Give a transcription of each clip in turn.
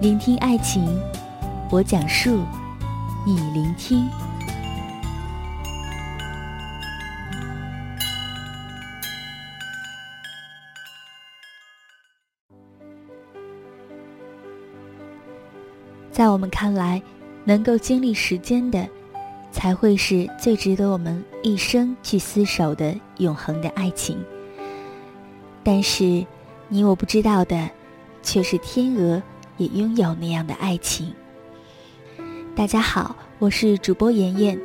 聆听爱情，我讲述，你聆听。在我们看来。能够经历时间的，才会是最值得我们一生去厮守的永恒的爱情。但是，你我不知道的，却是天鹅也拥有那样的爱情。大家好，我是主播妍妍，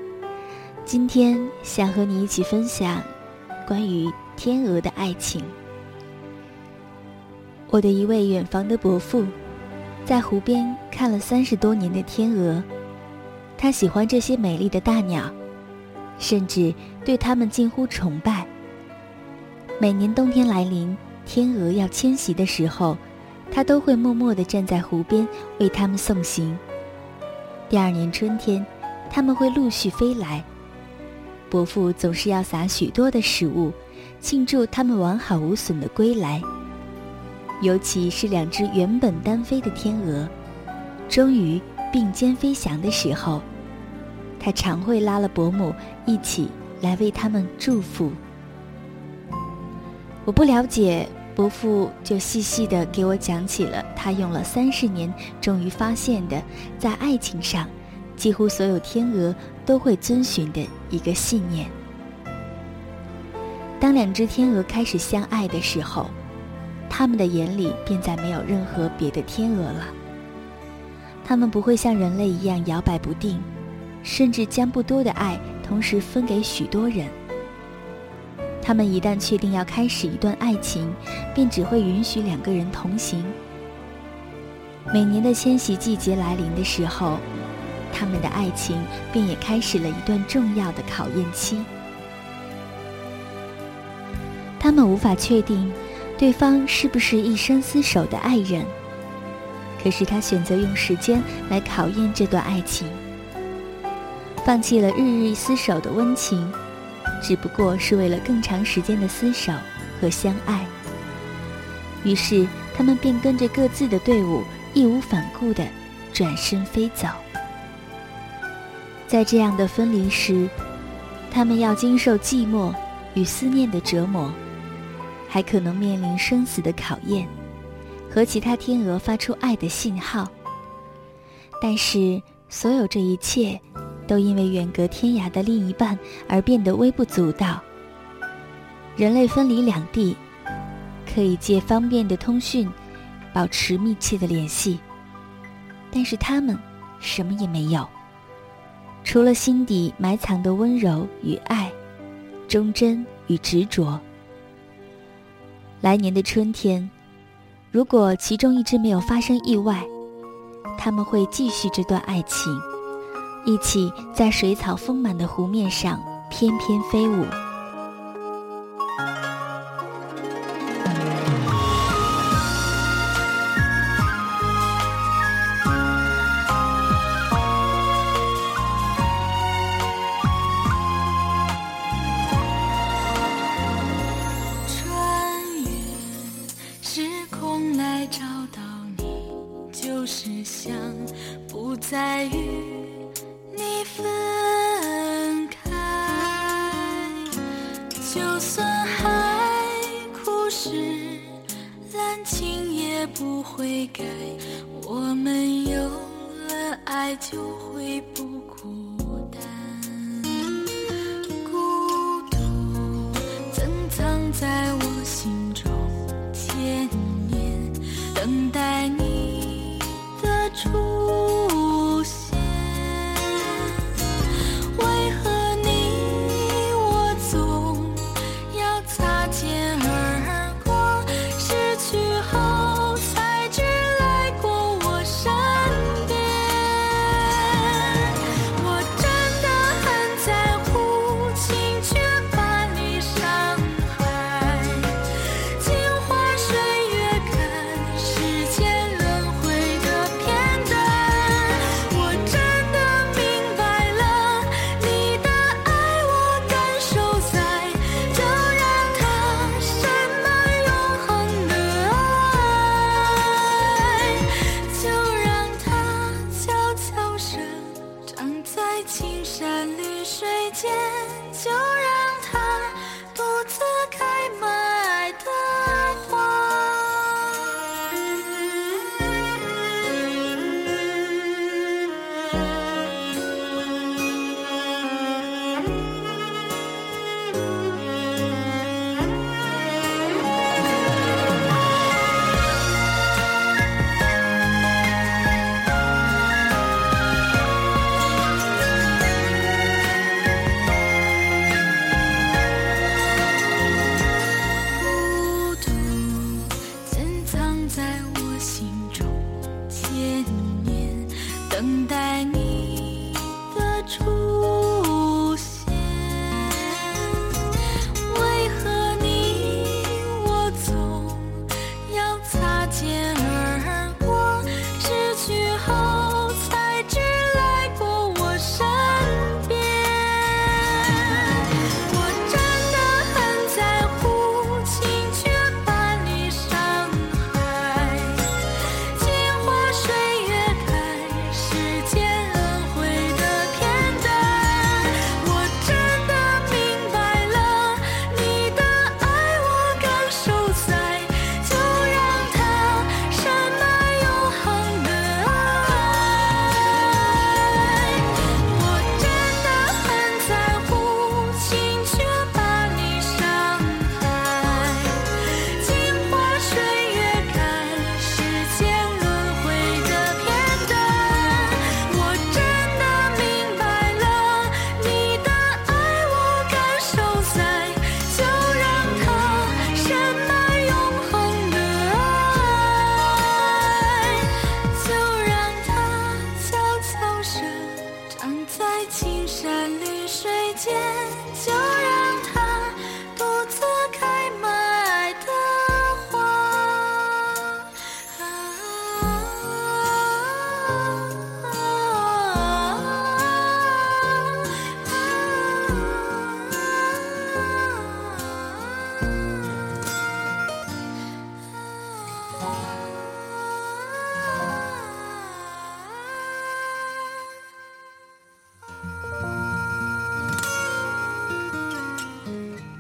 今天想和你一起分享关于天鹅的爱情。我的一位远房的伯父。在湖边看了三十多年的天鹅，他喜欢这些美丽的大鸟，甚至对它们近乎崇拜。每年冬天来临，天鹅要迁徙的时候，他都会默默地站在湖边为它们送行。第二年春天，它们会陆续飞来，伯父总是要撒许多的食物，庆祝它们完好无损的归来。尤其是两只原本单飞的天鹅，终于并肩飞翔的时候，他常会拉了伯母一起来为他们祝福。我不了解，伯父就细细的给我讲起了他用了三十年终于发现的，在爱情上，几乎所有天鹅都会遵循的一个信念。当两只天鹅开始相爱的时候。他们的眼里便再没有任何别的天鹅了。他们不会像人类一样摇摆不定，甚至将不多的爱同时分给许多人。他们一旦确定要开始一段爱情，便只会允许两个人同行。每年的迁徙季节来临的时候，他们的爱情便也开始了一段重要的考验期。他们无法确定。对方是不是一生厮守的爱人？可是他选择用时间来考验这段爱情，放弃了日日厮守的温情，只不过是为了更长时间的厮守和相爱。于是他们便跟着各自的队伍，义无反顾地转身飞走。在这样的分离时，他们要经受寂寞与思念的折磨。还可能面临生死的考验，和其他天鹅发出爱的信号。但是，所有这一切，都因为远隔天涯的另一半而变得微不足道。人类分离两地，可以借方便的通讯，保持密切的联系。但是他们什么也没有，除了心底埋藏的温柔与爱，忠贞与执着。来年的春天，如果其中一只没有发生意外，他们会继续这段爱情，一起在水草丰满的湖面上翩翩飞舞。不会改，我们有了爱就会不孤单。孤独，怎藏在？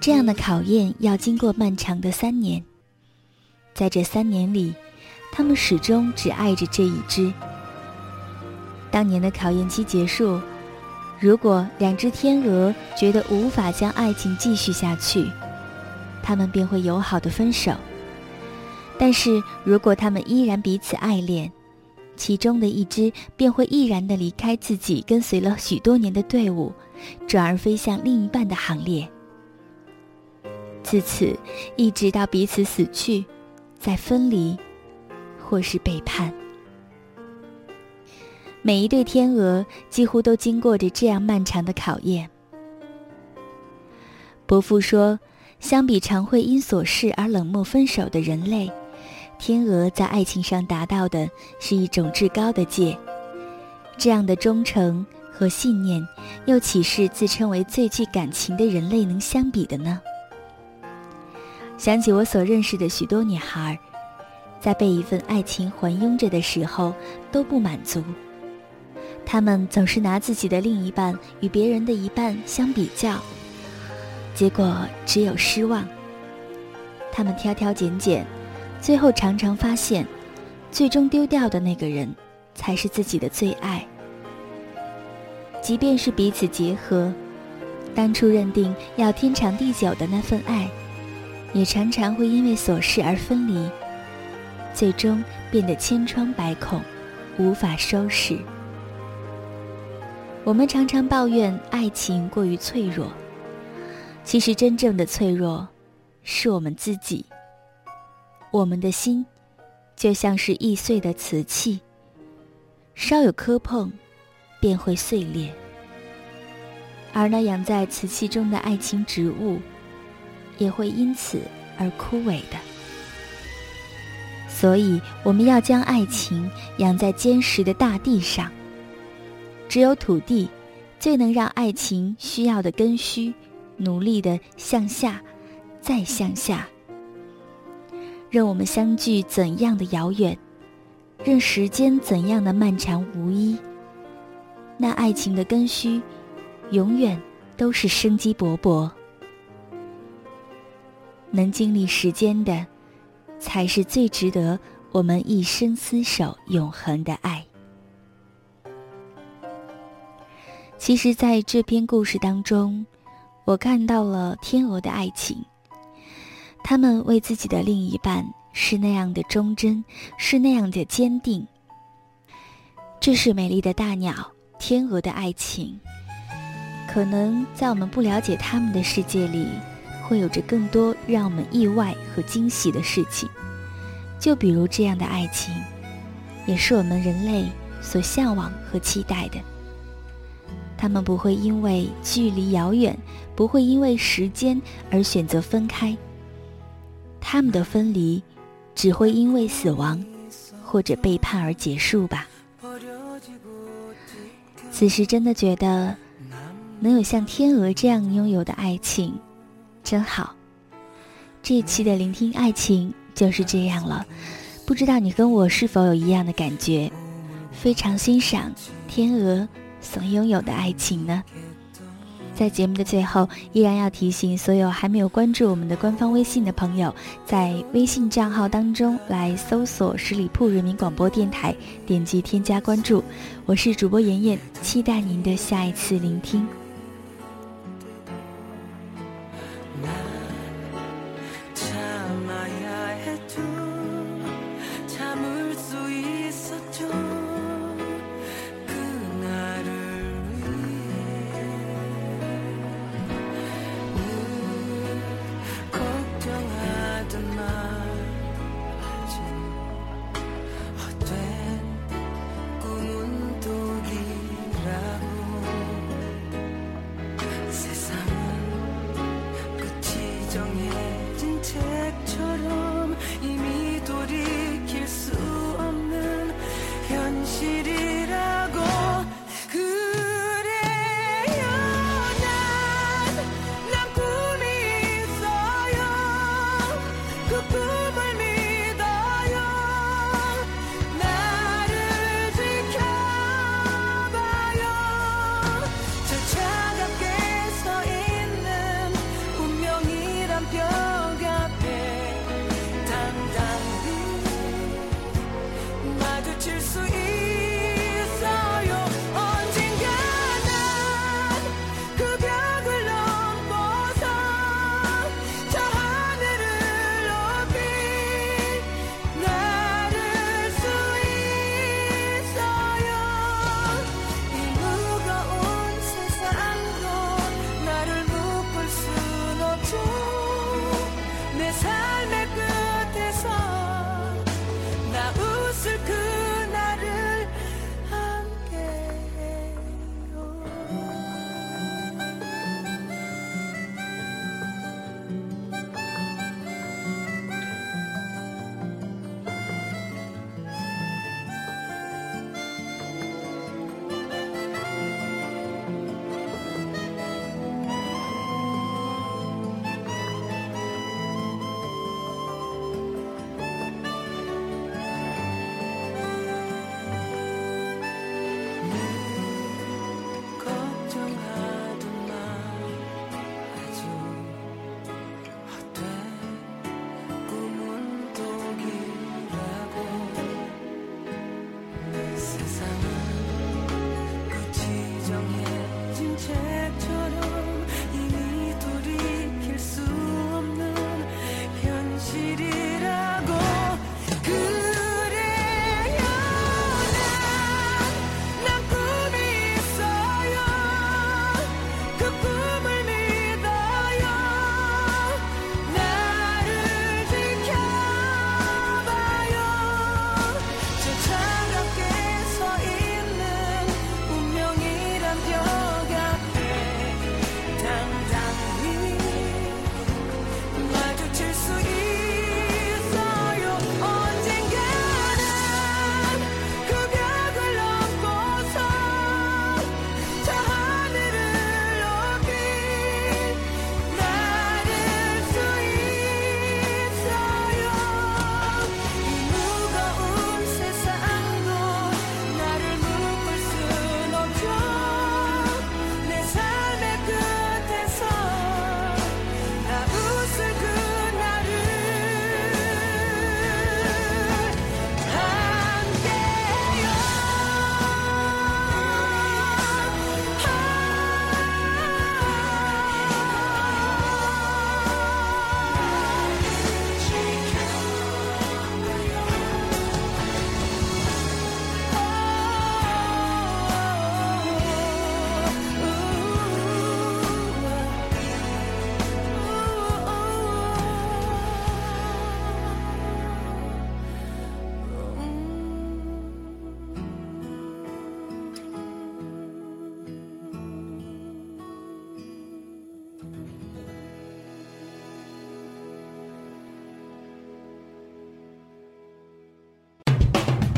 这样的考验要经过漫长的三年，在这三年里，他们始终只爱着这一只。当年的考验期结束，如果两只天鹅觉得无法将爱情继续下去，他们便会友好的分手。但是如果他们依然彼此爱恋，其中的一只便会毅然的离开自己跟随了许多年的队伍，转而飞向另一半的行列。自此，一直到彼此死去，再分离，或是背叛。每一对天鹅几乎都经过着这样漫长的考验。伯父说，相比常会因琐事而冷漠分手的人类，天鹅在爱情上达到的是一种至高的界。这样的忠诚和信念，又岂是自称为最具感情的人类能相比的呢？想起我所认识的许多女孩，在被一份爱情环拥着的时候都不满足。她们总是拿自己的另一半与别人的一半相比较，结果只有失望。她们挑挑拣拣，最后常常发现，最终丢掉的那个人，才是自己的最爱。即便是彼此结合，当初认定要天长地久的那份爱，也常常会因为琐事而分离，最终变得千疮百孔，无法收拾。我们常常抱怨爱情过于脆弱，其实真正的脆弱，是我们自己。我们的心，就像是易碎的瓷器，稍有磕碰，便会碎裂。而那养在瓷器中的爱情植物，也会因此而枯萎的。所以，我们要将爱情养在坚实的大地上。只有土地，最能让爱情需要的根须努力的向下，再向下。任我们相距怎样的遥远，任时间怎样的漫长无依，那爱情的根须，永远都是生机勃勃。能经历时间的，才是最值得我们一生厮守永恒的爱。其实，在这篇故事当中，我看到了天鹅的爱情。他们为自己的另一半是那样的忠贞，是那样的坚定。这是美丽的大鸟天鹅的爱情。可能在我们不了解他们的世界里，会有着更多让我们意外和惊喜的事情。就比如这样的爱情，也是我们人类所向往和期待的。他们不会因为距离遥远，不会因为时间而选择分开。他们的分离，只会因为死亡或者背叛而结束吧。此时真的觉得，能有像天鹅这样拥有的爱情，真好。这一期的聆听爱情就是这样了，不知道你跟我是否有一样的感觉？非常欣赏天鹅。所拥有的爱情呢？在节目的最后，依然要提醒所有还没有关注我们的官方微信的朋友，在微信账号当中来搜索十里铺人民广播电台，点击添加关注。我是主播妍妍，期待您的下一次聆听。